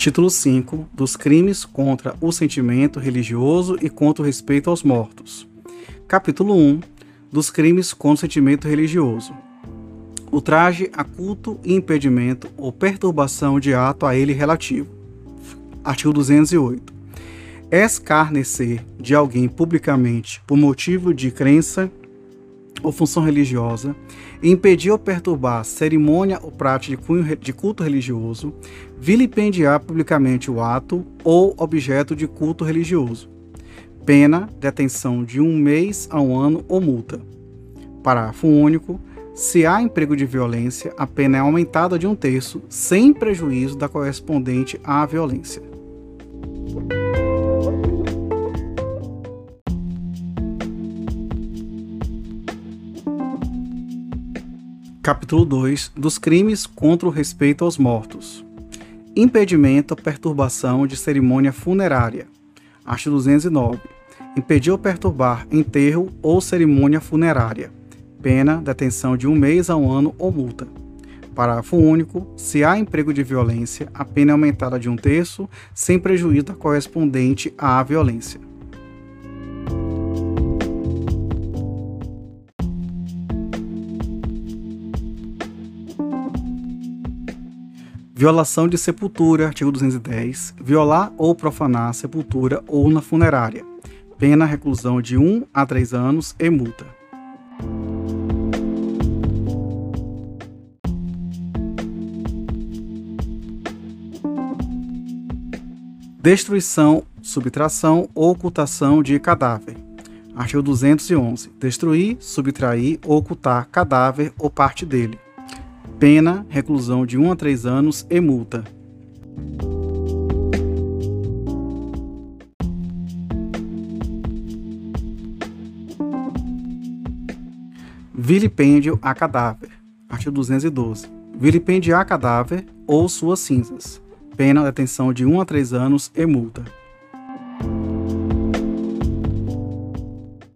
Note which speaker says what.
Speaker 1: Título 5 dos crimes contra o sentimento religioso e contra o respeito aos mortos. Capítulo 1 dos crimes contra o sentimento religioso. Ultraje a culto e impedimento ou perturbação de ato a ele relativo. Artigo 208. Escarnecer de alguém publicamente por motivo de crença ou função religiosa, impedir ou perturbar cerimônia ou prática de, cunho, de culto religioso, vilipendiar publicamente o ato ou objeto de culto religioso. Pena, detenção de um mês a um ano ou multa. Parágrafo único. Se há emprego de violência, a pena é aumentada de um terço, sem prejuízo da correspondente à violência. Capítulo 2 dos crimes contra o respeito aos mortos. Impedimento ou perturbação de cerimônia funerária. Artigo 209. Impedir ou perturbar enterro ou cerimônia funerária. Pena, detenção de um mês a um ano ou multa. Parágrafo único. Se há emprego de violência, a pena é aumentada de um terço, sem prejuízo correspondente à violência. Violação de sepultura, artigo 210. Violar ou profanar sepultura ou na funerária. Pena reclusão de 1 a 3 anos e multa. Destruição, subtração ou ocultação de cadáver. Artigo 211. Destruir, subtrair ou ocultar cadáver ou parte dele pena, reclusão de 1 a 3 anos e multa. Vilipêndio a cadáver. Artigo 212. Vilipendiar cadáver ou suas cinzas. Pena, detenção de 1 a 3 anos e multa.